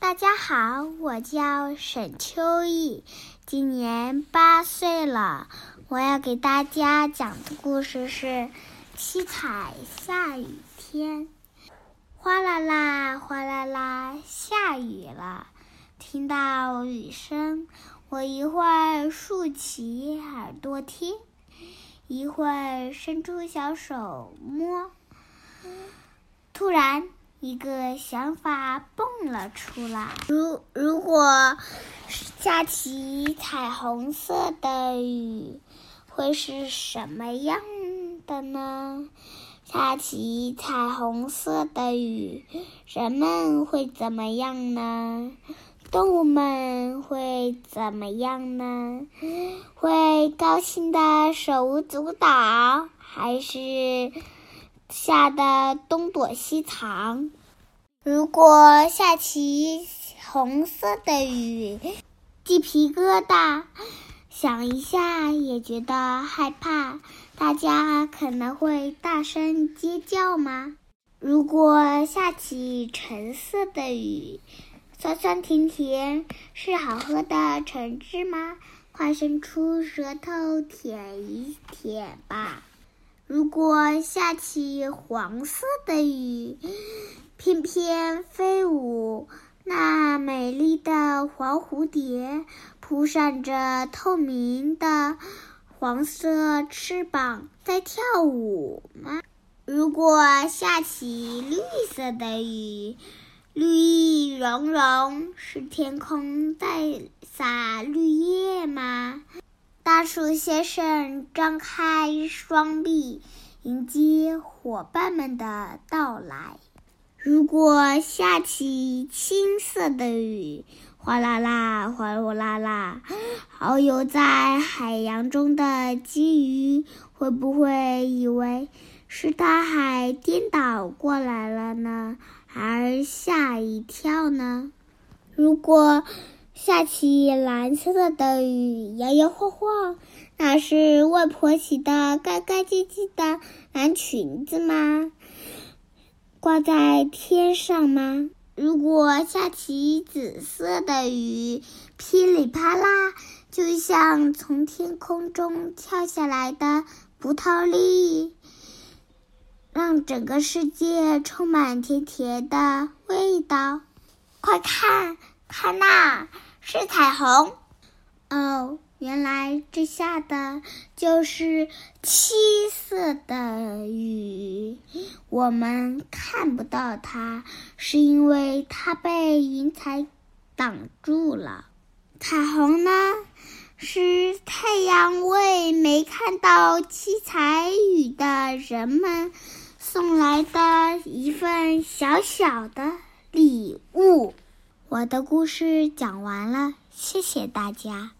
大家好，我叫沈秋意，今年八岁了。我要给大家讲的故事是《七彩下雨天》。哗啦啦，哗啦啦，下雨了。听到雨声，我一会儿竖起耳朵听，一会儿伸出小手摸。突然。一个想法蹦了出来：如如果下起彩虹色的雨，会是什么样的呢？下起彩虹色的雨，人们会怎么样呢？动物们会怎么样呢？会高兴的手舞足蹈，还是？吓得东躲西藏。如果下起红色的雨，鸡皮疙瘩，想一下也觉得害怕。大家可能会大声尖叫吗？如果下起橙色的雨，酸酸甜甜，是好喝的橙汁吗？快伸出舌头舔一舔吧。如果下起黄色的雨，翩翩飞舞，那美丽的黄蝴蝶扑扇着透明的黄色翅膀，在跳舞吗？如果下起绿色的雨，绿意融融，是天空在洒绿叶吗？大树先生张开双臂，迎接伙伴们的到来。如果下起青色的雨，哗啦啦，哗啦啦，遨游在海洋中的金鱼会不会以为是大海颠倒过来了呢？而吓一跳呢？如果……下起蓝色的雨，摇摇晃晃，那是外婆洗的干干净净的蓝裙子吗？挂在天上吗？如果下起紫色的雨，噼里啪啦，就像从天空中跳下来的葡萄粒，让整个世界充满甜甜的味道。快看，看那！是彩虹，哦，原来这下的就是七色的雨。我们看不到它，是因为它被云彩挡住了。彩虹呢，是太阳为没看到七彩雨的人们送来的一份小小的礼物。我的故事讲完了，谢谢大家。